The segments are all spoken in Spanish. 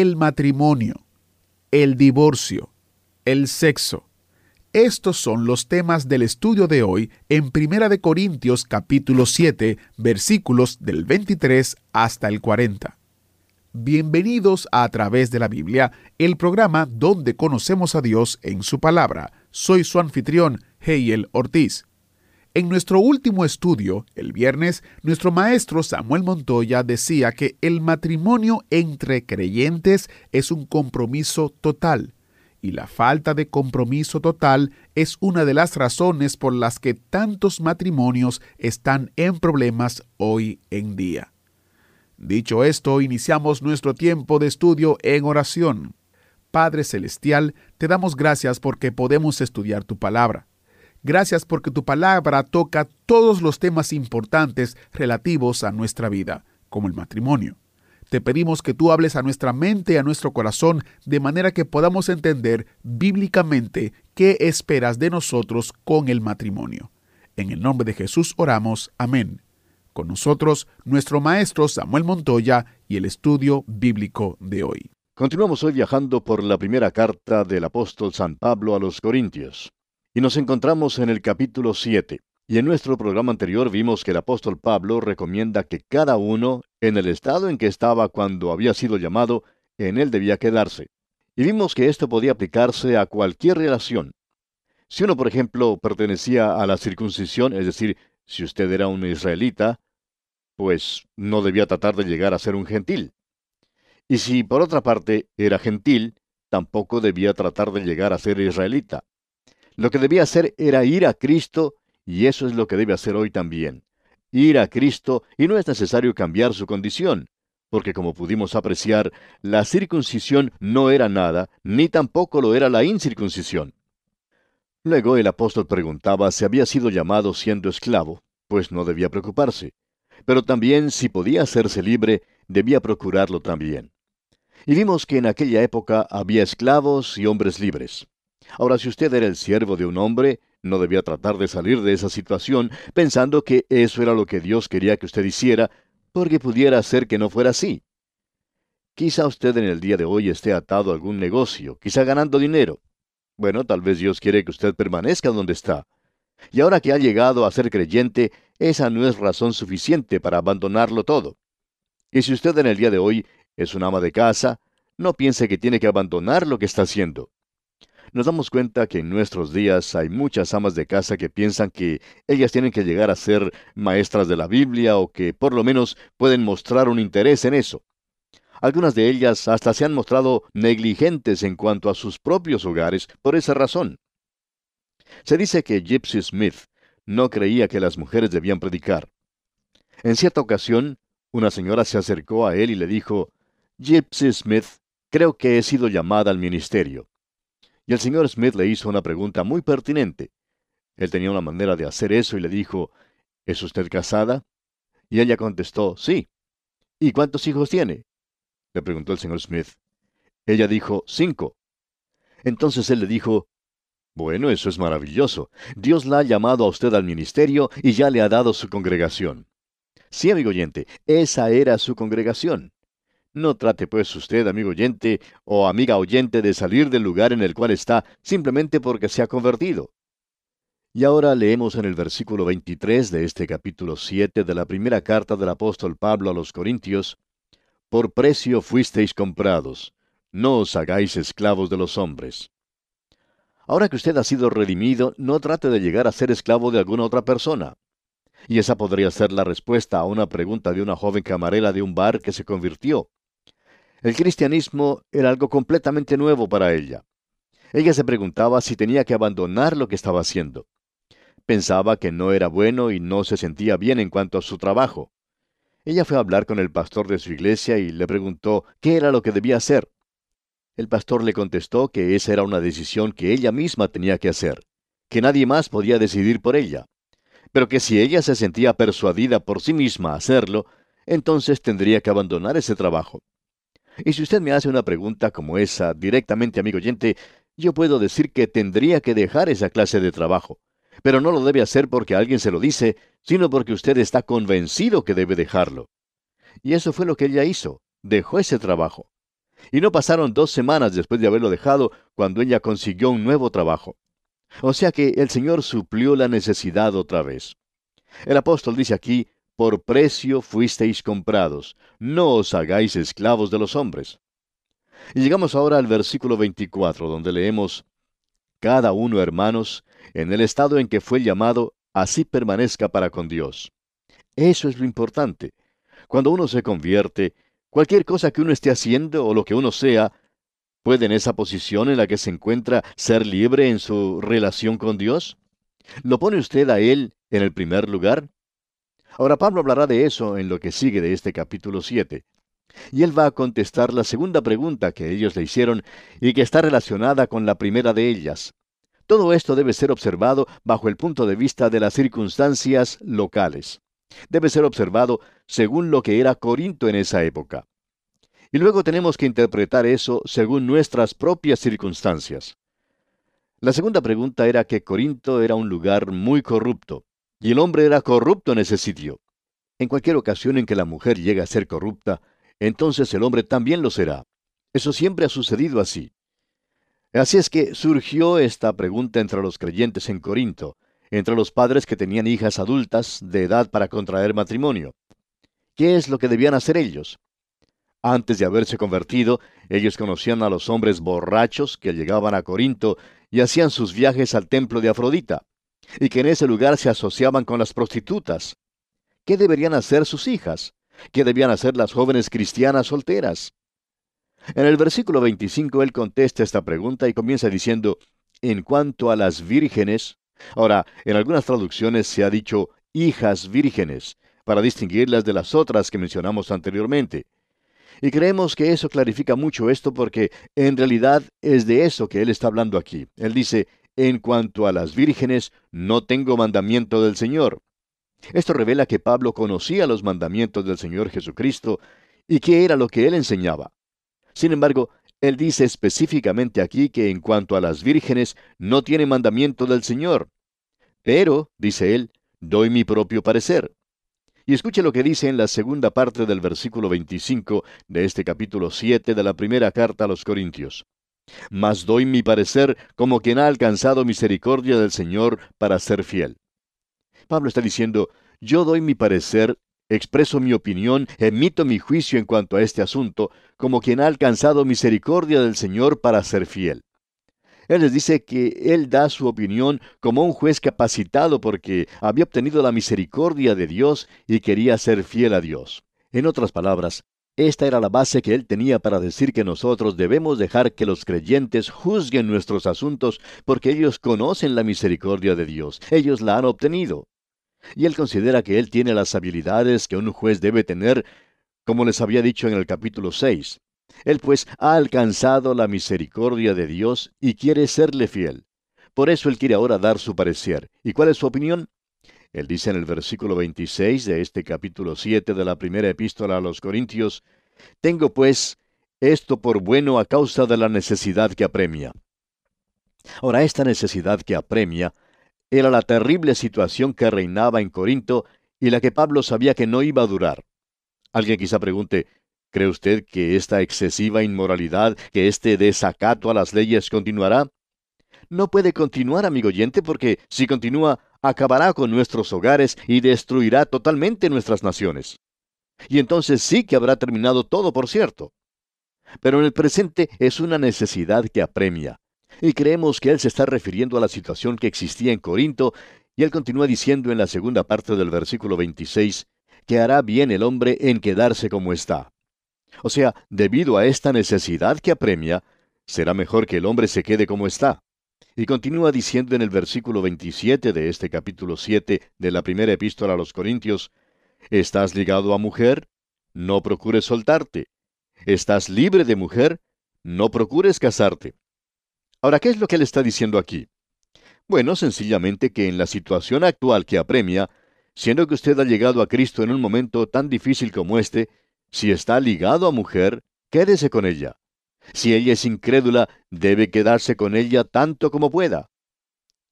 el matrimonio, el divorcio, el sexo. Estos son los temas del estudio de hoy en Primera de Corintios capítulo 7, versículos del 23 hasta el 40. Bienvenidos a, a través de la Biblia, el programa donde conocemos a Dios en su palabra. Soy su anfitrión, Heiel Ortiz. En nuestro último estudio, el viernes, nuestro maestro Samuel Montoya decía que el matrimonio entre creyentes es un compromiso total, y la falta de compromiso total es una de las razones por las que tantos matrimonios están en problemas hoy en día. Dicho esto, iniciamos nuestro tiempo de estudio en oración. Padre Celestial, te damos gracias porque podemos estudiar tu palabra. Gracias porque tu palabra toca todos los temas importantes relativos a nuestra vida, como el matrimonio. Te pedimos que tú hables a nuestra mente y a nuestro corazón de manera que podamos entender bíblicamente qué esperas de nosotros con el matrimonio. En el nombre de Jesús oramos. Amén. Con nosotros, nuestro maestro Samuel Montoya y el estudio bíblico de hoy. Continuamos hoy viajando por la primera carta del apóstol San Pablo a los Corintios. Y nos encontramos en el capítulo 7. Y en nuestro programa anterior vimos que el apóstol Pablo recomienda que cada uno, en el estado en que estaba cuando había sido llamado, en él debía quedarse. Y vimos que esto podía aplicarse a cualquier relación. Si uno, por ejemplo, pertenecía a la circuncisión, es decir, si usted era un israelita, pues no debía tratar de llegar a ser un gentil. Y si, por otra parte, era gentil, tampoco debía tratar de llegar a ser israelita. Lo que debía hacer era ir a Cristo, y eso es lo que debe hacer hoy también. Ir a Cristo, y no es necesario cambiar su condición, porque como pudimos apreciar, la circuncisión no era nada, ni tampoco lo era la incircuncisión. Luego el apóstol preguntaba si había sido llamado siendo esclavo, pues no debía preocuparse. Pero también si podía hacerse libre, debía procurarlo también. Y vimos que en aquella época había esclavos y hombres libres. Ahora, si usted era el siervo de un hombre, no debía tratar de salir de esa situación pensando que eso era lo que Dios quería que usted hiciera, porque pudiera ser que no fuera así. Quizá usted en el día de hoy esté atado a algún negocio, quizá ganando dinero. Bueno, tal vez Dios quiere que usted permanezca donde está. Y ahora que ha llegado a ser creyente, esa no es razón suficiente para abandonarlo todo. Y si usted en el día de hoy es un ama de casa, no piense que tiene que abandonar lo que está haciendo. Nos damos cuenta que en nuestros días hay muchas amas de casa que piensan que ellas tienen que llegar a ser maestras de la Biblia o que por lo menos pueden mostrar un interés en eso. Algunas de ellas hasta se han mostrado negligentes en cuanto a sus propios hogares por esa razón. Se dice que Gypsy Smith no creía que las mujeres debían predicar. En cierta ocasión, una señora se acercó a él y le dijo, Gypsy Smith, creo que he sido llamada al ministerio. Y el señor Smith le hizo una pregunta muy pertinente. Él tenía una manera de hacer eso y le dijo, ¿Es usted casada? Y ella contestó, sí. ¿Y cuántos hijos tiene? le preguntó el señor Smith. Ella dijo, cinco. Entonces él le dijo, bueno, eso es maravilloso. Dios la ha llamado a usted al ministerio y ya le ha dado su congregación. Sí, amigo oyente, esa era su congregación. No trate pues usted, amigo oyente o amiga oyente, de salir del lugar en el cual está simplemente porque se ha convertido. Y ahora leemos en el versículo 23 de este capítulo 7 de la primera carta del apóstol Pablo a los Corintios, Por precio fuisteis comprados, no os hagáis esclavos de los hombres. Ahora que usted ha sido redimido, no trate de llegar a ser esclavo de alguna otra persona. Y esa podría ser la respuesta a una pregunta de una joven camarera de un bar que se convirtió. El cristianismo era algo completamente nuevo para ella. Ella se preguntaba si tenía que abandonar lo que estaba haciendo. Pensaba que no era bueno y no se sentía bien en cuanto a su trabajo. Ella fue a hablar con el pastor de su iglesia y le preguntó qué era lo que debía hacer. El pastor le contestó que esa era una decisión que ella misma tenía que hacer, que nadie más podía decidir por ella, pero que si ella se sentía persuadida por sí misma a hacerlo, entonces tendría que abandonar ese trabajo. Y si usted me hace una pregunta como esa directamente, amigo oyente, yo puedo decir que tendría que dejar esa clase de trabajo. Pero no lo debe hacer porque alguien se lo dice, sino porque usted está convencido que debe dejarlo. Y eso fue lo que ella hizo. Dejó ese trabajo. Y no pasaron dos semanas después de haberlo dejado cuando ella consiguió un nuevo trabajo. O sea que el Señor suplió la necesidad otra vez. El apóstol dice aquí, por precio fuisteis comprados, no os hagáis esclavos de los hombres. Y llegamos ahora al versículo 24, donde leemos, Cada uno, hermanos, en el estado en que fue llamado, así permanezca para con Dios. Eso es lo importante. Cuando uno se convierte, cualquier cosa que uno esté haciendo o lo que uno sea, ¿puede en esa posición en la que se encuentra ser libre en su relación con Dios? ¿Lo pone usted a Él en el primer lugar? Ahora Pablo hablará de eso en lo que sigue de este capítulo 7. Y él va a contestar la segunda pregunta que ellos le hicieron y que está relacionada con la primera de ellas. Todo esto debe ser observado bajo el punto de vista de las circunstancias locales. Debe ser observado según lo que era Corinto en esa época. Y luego tenemos que interpretar eso según nuestras propias circunstancias. La segunda pregunta era que Corinto era un lugar muy corrupto, y el hombre era corrupto en ese sitio. En cualquier ocasión en que la mujer llega a ser corrupta, entonces el hombre también lo será. Eso siempre ha sucedido así. Así es que surgió esta pregunta entre los creyentes en Corinto, entre los padres que tenían hijas adultas de edad para contraer matrimonio. ¿Qué es lo que debían hacer ellos? Antes de haberse convertido, ellos conocían a los hombres borrachos que llegaban a Corinto y hacían sus viajes al templo de Afrodita, y que en ese lugar se asociaban con las prostitutas. ¿Qué deberían hacer sus hijas? ¿Qué debían hacer las jóvenes cristianas solteras? En el versículo 25 él contesta esta pregunta y comienza diciendo, en cuanto a las vírgenes, ahora, en algunas traducciones se ha dicho hijas vírgenes, para distinguirlas de las otras que mencionamos anteriormente. Y creemos que eso clarifica mucho esto porque en realidad es de eso que él está hablando aquí. Él dice, en cuanto a las vírgenes, no tengo mandamiento del Señor. Esto revela que Pablo conocía los mandamientos del Señor Jesucristo y qué era lo que él enseñaba. Sin embargo, él dice específicamente aquí que en cuanto a las vírgenes no tiene mandamiento del Señor. Pero, dice él, doy mi propio parecer. Y escuche lo que dice en la segunda parte del versículo 25 de este capítulo 7 de la primera carta a los Corintios. Mas doy mi parecer como quien ha alcanzado misericordia del Señor para ser fiel. Pablo está diciendo, yo doy mi parecer, expreso mi opinión, emito mi juicio en cuanto a este asunto, como quien ha alcanzado misericordia del Señor para ser fiel. Él les dice que Él da su opinión como un juez capacitado porque había obtenido la misericordia de Dios y quería ser fiel a Dios. En otras palabras, esta era la base que él tenía para decir que nosotros debemos dejar que los creyentes juzguen nuestros asuntos porque ellos conocen la misericordia de Dios, ellos la han obtenido y él considera que él tiene las habilidades que un juez debe tener, como les había dicho en el capítulo 6. Él pues ha alcanzado la misericordia de Dios y quiere serle fiel. Por eso él quiere ahora dar su parecer. ¿Y cuál es su opinión? Él dice en el versículo 26 de este capítulo 7 de la primera epístola a los Corintios, Tengo pues esto por bueno a causa de la necesidad que apremia. Ahora, esta necesidad que apremia era la terrible situación que reinaba en Corinto y la que Pablo sabía que no iba a durar. Alguien quizá pregunte, ¿cree usted que esta excesiva inmoralidad, que este desacato a las leyes continuará? No puede continuar, amigo oyente, porque si continúa, acabará con nuestros hogares y destruirá totalmente nuestras naciones. Y entonces sí que habrá terminado todo, por cierto. Pero en el presente es una necesidad que apremia. Y creemos que él se está refiriendo a la situación que existía en Corinto, y él continúa diciendo en la segunda parte del versículo 26, que hará bien el hombre en quedarse como está. O sea, debido a esta necesidad que apremia, será mejor que el hombre se quede como está. Y continúa diciendo en el versículo 27 de este capítulo 7 de la primera epístola a los Corintios, ¿Estás ligado a mujer? No procures soltarte. ¿Estás libre de mujer? No procures casarte. Ahora, ¿qué es lo que él está diciendo aquí? Bueno, sencillamente que en la situación actual que apremia, siendo que usted ha llegado a Cristo en un momento tan difícil como este, si está ligado a mujer, quédese con ella. Si ella es incrédula, debe quedarse con ella tanto como pueda.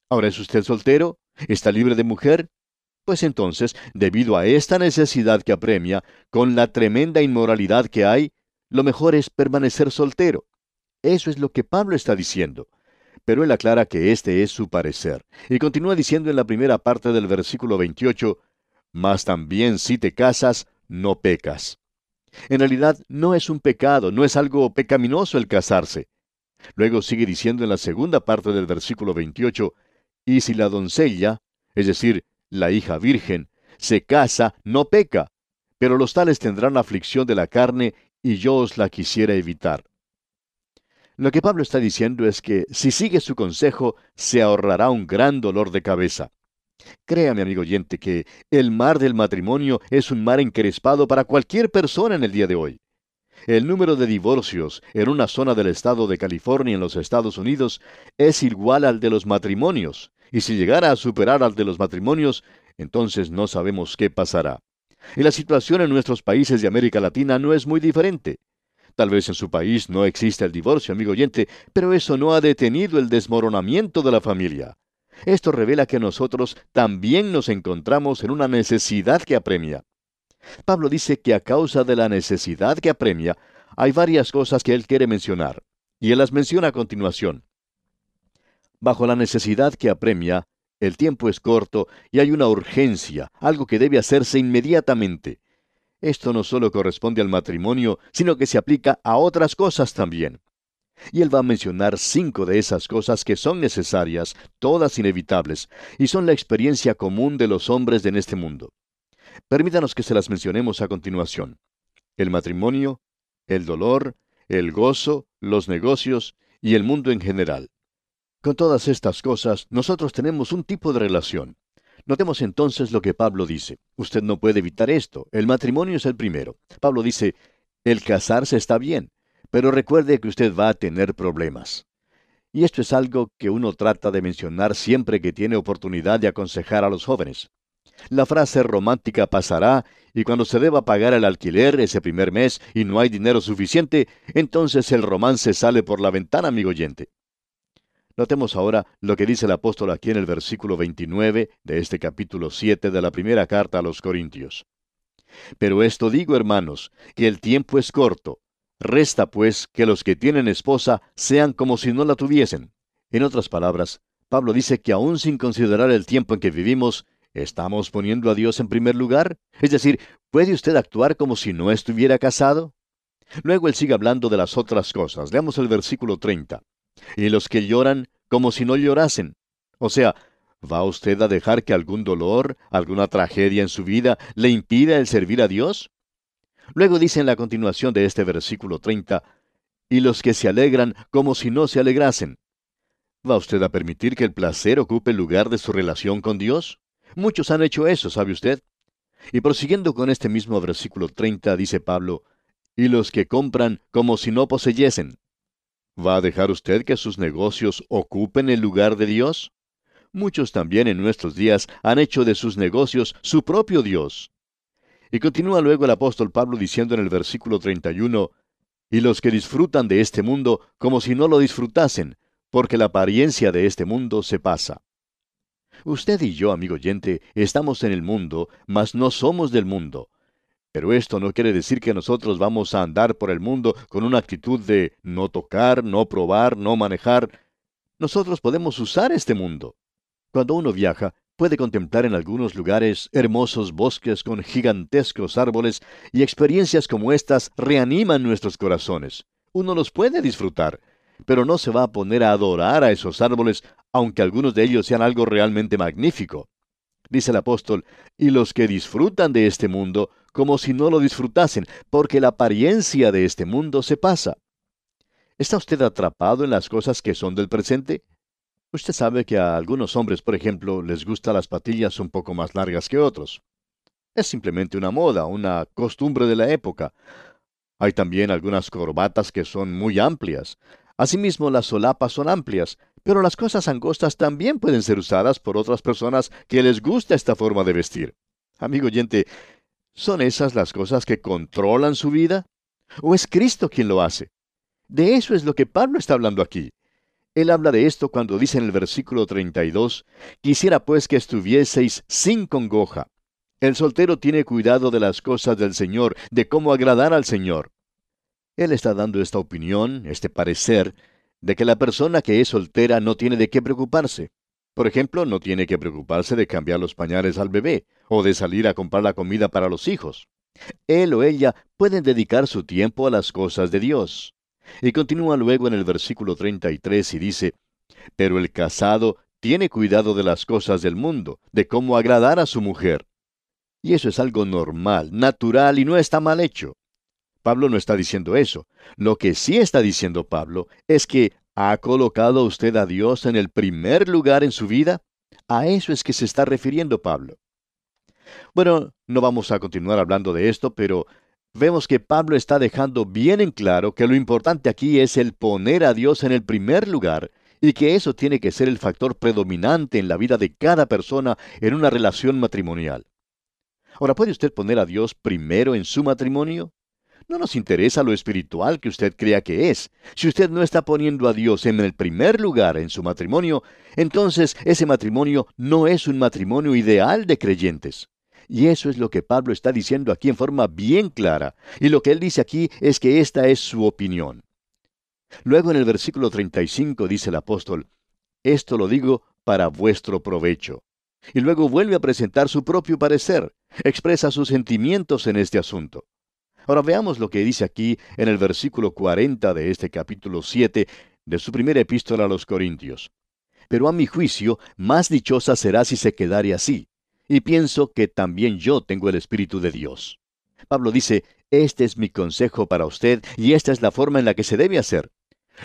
Ahora, ¿es usted soltero? ¿Está libre de mujer? Pues entonces, debido a esta necesidad que apremia, con la tremenda inmoralidad que hay, lo mejor es permanecer soltero. Eso es lo que Pablo está diciendo. Pero él aclara que este es su parecer. Y continúa diciendo en la primera parte del versículo 28, Mas también si te casas, no pecas. En realidad no es un pecado, no es algo pecaminoso el casarse. Luego sigue diciendo en la segunda parte del versículo 28, Y si la doncella, es decir, la hija virgen, se casa, no peca, pero los tales tendrán aflicción de la carne, y yo os la quisiera evitar. Lo que Pablo está diciendo es que si sigue su consejo, se ahorrará un gran dolor de cabeza. Créame, amigo oyente, que el mar del matrimonio es un mar encrespado para cualquier persona en el día de hoy. El número de divorcios en una zona del estado de California en los Estados Unidos es igual al de los matrimonios, y si llegara a superar al de los matrimonios, entonces no sabemos qué pasará. Y la situación en nuestros países de América Latina no es muy diferente. Tal vez en su país no exista el divorcio, amigo oyente, pero eso no ha detenido el desmoronamiento de la familia. Esto revela que nosotros también nos encontramos en una necesidad que apremia. Pablo dice que a causa de la necesidad que apremia, hay varias cosas que él quiere mencionar, y él las menciona a continuación. Bajo la necesidad que apremia, el tiempo es corto y hay una urgencia, algo que debe hacerse inmediatamente. Esto no solo corresponde al matrimonio, sino que se aplica a otras cosas también. Y él va a mencionar cinco de esas cosas que son necesarias, todas inevitables, y son la experiencia común de los hombres en este mundo. Permítanos que se las mencionemos a continuación. El matrimonio, el dolor, el gozo, los negocios y el mundo en general. Con todas estas cosas, nosotros tenemos un tipo de relación. Notemos entonces lo que Pablo dice. Usted no puede evitar esto. El matrimonio es el primero. Pablo dice, el casarse está bien, pero recuerde que usted va a tener problemas. Y esto es algo que uno trata de mencionar siempre que tiene oportunidad de aconsejar a los jóvenes. La frase romántica pasará y cuando se deba pagar el alquiler ese primer mes y no hay dinero suficiente, entonces el romance sale por la ventana, amigo oyente. Notemos ahora lo que dice el apóstol aquí en el versículo 29 de este capítulo 7 de la primera carta a los Corintios. Pero esto digo, hermanos, que el tiempo es corto. Resta, pues, que los que tienen esposa sean como si no la tuviesen. En otras palabras, Pablo dice que aún sin considerar el tiempo en que vivimos, ¿estamos poniendo a Dios en primer lugar? Es decir, ¿puede usted actuar como si no estuviera casado? Luego él sigue hablando de las otras cosas. Leamos el versículo 30 y los que lloran como si no llorasen. O sea, ¿va usted a dejar que algún dolor, alguna tragedia en su vida le impida el servir a Dios? Luego dice en la continuación de este versículo 30, y los que se alegran como si no se alegrasen. ¿Va usted a permitir que el placer ocupe el lugar de su relación con Dios? Muchos han hecho eso, ¿sabe usted? Y prosiguiendo con este mismo versículo 30, dice Pablo, y los que compran como si no poseyesen. ¿Va a dejar usted que sus negocios ocupen el lugar de Dios? Muchos también en nuestros días han hecho de sus negocios su propio Dios. Y continúa luego el apóstol Pablo diciendo en el versículo 31, y los que disfrutan de este mundo como si no lo disfrutasen, porque la apariencia de este mundo se pasa. Usted y yo, amigo oyente, estamos en el mundo, mas no somos del mundo. Pero esto no quiere decir que nosotros vamos a andar por el mundo con una actitud de no tocar, no probar, no manejar. Nosotros podemos usar este mundo. Cuando uno viaja, puede contemplar en algunos lugares hermosos bosques con gigantescos árboles y experiencias como estas reaniman nuestros corazones. Uno los puede disfrutar, pero no se va a poner a adorar a esos árboles, aunque algunos de ellos sean algo realmente magnífico. Dice el apóstol, y los que disfrutan de este mundo como si no lo disfrutasen, porque la apariencia de este mundo se pasa. ¿Está usted atrapado en las cosas que son del presente? Usted sabe que a algunos hombres, por ejemplo, les gustan las patillas un poco más largas que otros. Es simplemente una moda, una costumbre de la época. Hay también algunas corbatas que son muy amplias. Asimismo, las solapas son amplias, pero las cosas angostas también pueden ser usadas por otras personas que les gusta esta forma de vestir. Amigo oyente, ¿son esas las cosas que controlan su vida? ¿O es Cristo quien lo hace? De eso es lo que Pablo está hablando aquí. Él habla de esto cuando dice en el versículo 32, Quisiera pues que estuvieseis sin congoja. El soltero tiene cuidado de las cosas del Señor, de cómo agradar al Señor. Él está dando esta opinión, este parecer, de que la persona que es soltera no tiene de qué preocuparse. Por ejemplo, no tiene que preocuparse de cambiar los pañales al bebé o de salir a comprar la comida para los hijos. Él o ella pueden dedicar su tiempo a las cosas de Dios. Y continúa luego en el versículo 33 y dice, Pero el casado tiene cuidado de las cosas del mundo, de cómo agradar a su mujer. Y eso es algo normal, natural y no está mal hecho. Pablo no está diciendo eso. Lo que sí está diciendo Pablo es que ha colocado usted a Dios en el primer lugar en su vida. A eso es que se está refiriendo Pablo. Bueno, no vamos a continuar hablando de esto, pero vemos que Pablo está dejando bien en claro que lo importante aquí es el poner a Dios en el primer lugar y que eso tiene que ser el factor predominante en la vida de cada persona en una relación matrimonial. Ahora, ¿puede usted poner a Dios primero en su matrimonio? No nos interesa lo espiritual que usted crea que es. Si usted no está poniendo a Dios en el primer lugar en su matrimonio, entonces ese matrimonio no es un matrimonio ideal de creyentes. Y eso es lo que Pablo está diciendo aquí en forma bien clara. Y lo que él dice aquí es que esta es su opinión. Luego en el versículo 35 dice el apóstol, Esto lo digo para vuestro provecho. Y luego vuelve a presentar su propio parecer, expresa sus sentimientos en este asunto. Ahora veamos lo que dice aquí en el versículo 40 de este capítulo 7 de su primera epístola a los Corintios. Pero a mi juicio, más dichosa será si se quedare así y pienso que también yo tengo el Espíritu de Dios. Pablo dice, este es mi consejo para usted y esta es la forma en la que se debe hacer.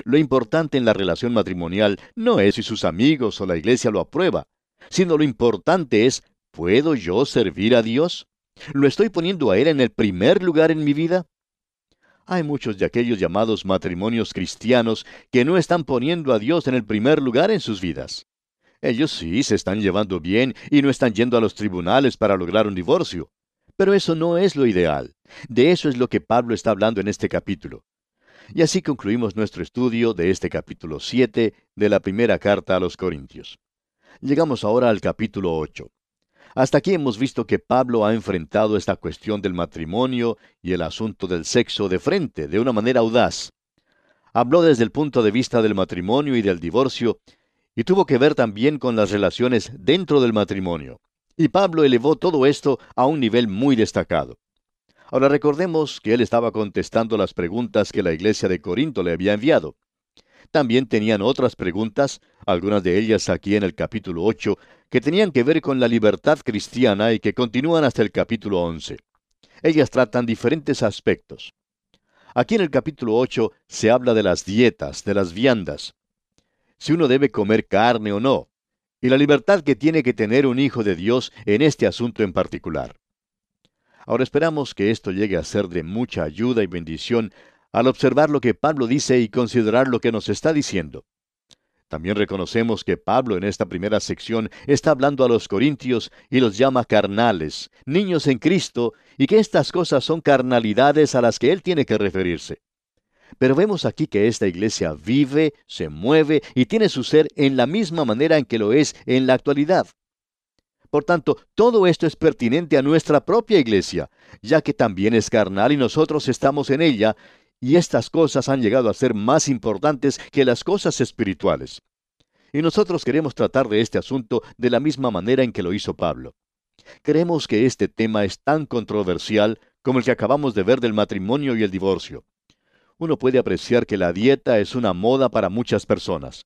Lo importante en la relación matrimonial no es si sus amigos o la iglesia lo aprueba, sino lo importante es, ¿puedo yo servir a Dios? ¿Lo estoy poniendo a Él en el primer lugar en mi vida? Hay muchos de aquellos llamados matrimonios cristianos que no están poniendo a Dios en el primer lugar en sus vidas. Ellos sí se están llevando bien y no están yendo a los tribunales para lograr un divorcio. Pero eso no es lo ideal. De eso es lo que Pablo está hablando en este capítulo. Y así concluimos nuestro estudio de este capítulo 7 de la primera carta a los Corintios. Llegamos ahora al capítulo 8. Hasta aquí hemos visto que Pablo ha enfrentado esta cuestión del matrimonio y el asunto del sexo de frente, de una manera audaz. Habló desde el punto de vista del matrimonio y del divorcio, y tuvo que ver también con las relaciones dentro del matrimonio. Y Pablo elevó todo esto a un nivel muy destacado. Ahora recordemos que él estaba contestando las preguntas que la iglesia de Corinto le había enviado. También tenían otras preguntas, algunas de ellas aquí en el capítulo 8, que tenían que ver con la libertad cristiana y que continúan hasta el capítulo 11. Ellas tratan diferentes aspectos. Aquí en el capítulo 8 se habla de las dietas, de las viandas si uno debe comer carne o no, y la libertad que tiene que tener un hijo de Dios en este asunto en particular. Ahora esperamos que esto llegue a ser de mucha ayuda y bendición al observar lo que Pablo dice y considerar lo que nos está diciendo. También reconocemos que Pablo en esta primera sección está hablando a los corintios y los llama carnales, niños en Cristo, y que estas cosas son carnalidades a las que él tiene que referirse. Pero vemos aquí que esta iglesia vive, se mueve y tiene su ser en la misma manera en que lo es en la actualidad. Por tanto, todo esto es pertinente a nuestra propia iglesia, ya que también es carnal y nosotros estamos en ella, y estas cosas han llegado a ser más importantes que las cosas espirituales. Y nosotros queremos tratar de este asunto de la misma manera en que lo hizo Pablo. Creemos que este tema es tan controversial como el que acabamos de ver del matrimonio y el divorcio uno puede apreciar que la dieta es una moda para muchas personas.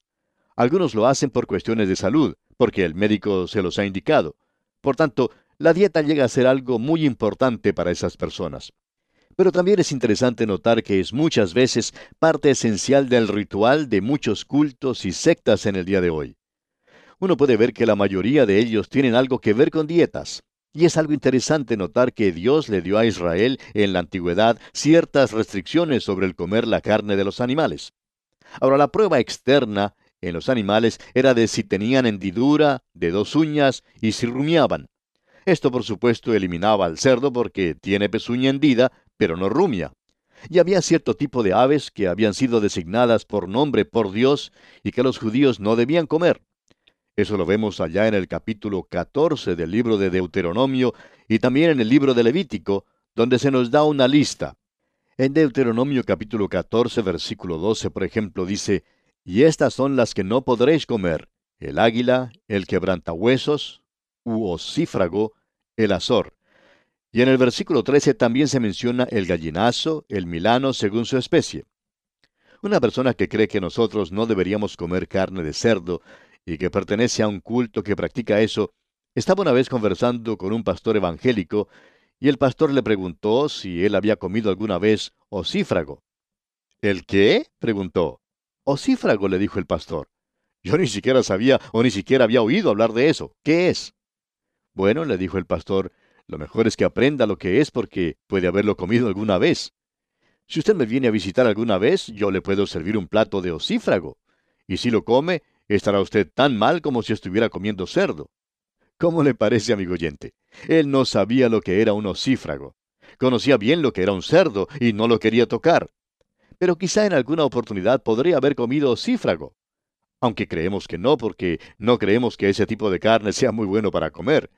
Algunos lo hacen por cuestiones de salud, porque el médico se los ha indicado. Por tanto, la dieta llega a ser algo muy importante para esas personas. Pero también es interesante notar que es muchas veces parte esencial del ritual de muchos cultos y sectas en el día de hoy. Uno puede ver que la mayoría de ellos tienen algo que ver con dietas. Y es algo interesante notar que Dios le dio a Israel en la antigüedad ciertas restricciones sobre el comer la carne de los animales. Ahora, la prueba externa en los animales era de si tenían hendidura de dos uñas y si rumiaban. Esto, por supuesto, eliminaba al cerdo porque tiene pezuña hendida, pero no rumia. Y había cierto tipo de aves que habían sido designadas por nombre por Dios y que los judíos no debían comer. Eso lo vemos allá en el capítulo 14 del libro de Deuteronomio y también en el libro de Levítico, donde se nos da una lista. En Deuteronomio capítulo 14, versículo 12, por ejemplo, dice, Y estas son las que no podréis comer, el águila, el quebrantahuesos, u ocífrago, el azor. Y en el versículo 13 también se menciona el gallinazo, el milano, según su especie. Una persona que cree que nosotros no deberíamos comer carne de cerdo y que pertenece a un culto que practica eso, estaba una vez conversando con un pastor evangélico y el pastor le preguntó si él había comido alguna vez ocífrago. ¿El qué? preguntó. Ocífrago, le dijo el pastor. Yo ni siquiera sabía o ni siquiera había oído hablar de eso. ¿Qué es? Bueno, le dijo el pastor, lo mejor es que aprenda lo que es porque puede haberlo comido alguna vez. Si usted me viene a visitar alguna vez, yo le puedo servir un plato de ocífrago. Y si lo come, estará usted tan mal como si estuviera comiendo cerdo. ¿Cómo le parece, amigo oyente? Él no sabía lo que era un ocífrago. Conocía bien lo que era un cerdo y no lo quería tocar. Pero quizá en alguna oportunidad podría haber comido ocífrago. Aunque creemos que no, porque no creemos que ese tipo de carne sea muy bueno para comer.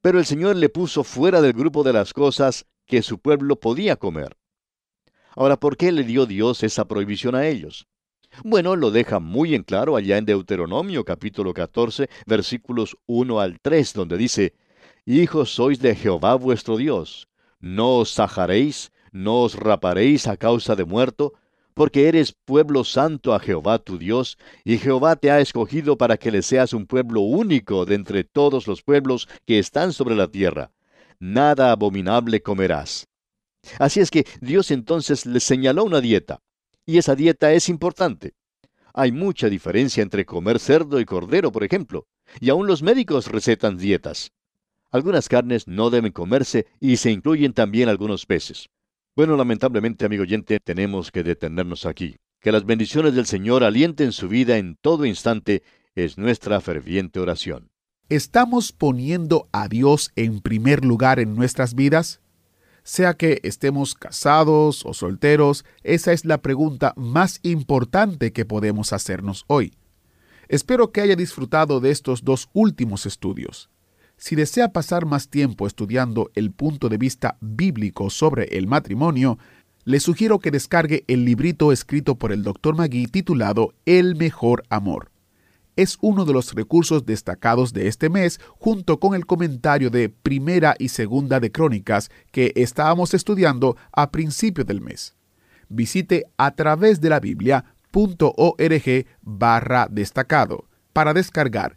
Pero el Señor le puso fuera del grupo de las cosas que su pueblo podía comer. Ahora, ¿por qué le dio Dios esa prohibición a ellos? Bueno, lo deja muy en claro allá en Deuteronomio capítulo 14 versículos 1 al 3, donde dice, Hijos sois de Jehová vuestro Dios, no os sajaréis, no os raparéis a causa de muerto, porque eres pueblo santo a Jehová tu Dios, y Jehová te ha escogido para que le seas un pueblo único de entre todos los pueblos que están sobre la tierra. Nada abominable comerás. Así es que Dios entonces le señaló una dieta. Y esa dieta es importante. Hay mucha diferencia entre comer cerdo y cordero, por ejemplo, y aún los médicos recetan dietas. Algunas carnes no deben comerse y se incluyen también algunos peces. Bueno, lamentablemente, amigo oyente, tenemos que detenernos aquí. Que las bendiciones del Señor alienten su vida en todo instante es nuestra ferviente oración. ¿Estamos poniendo a Dios en primer lugar en nuestras vidas? Sea que estemos casados o solteros, esa es la pregunta más importante que podemos hacernos hoy. Espero que haya disfrutado de estos dos últimos estudios. Si desea pasar más tiempo estudiando el punto de vista bíblico sobre el matrimonio, le sugiero que descargue el librito escrito por el Dr. Magui titulado El mejor amor es uno de los recursos destacados de este mes junto con el comentario de Primera y Segunda de Crónicas que estábamos estudiando a principio del mes. Visite a través de la Biblia.org barra destacado para descargar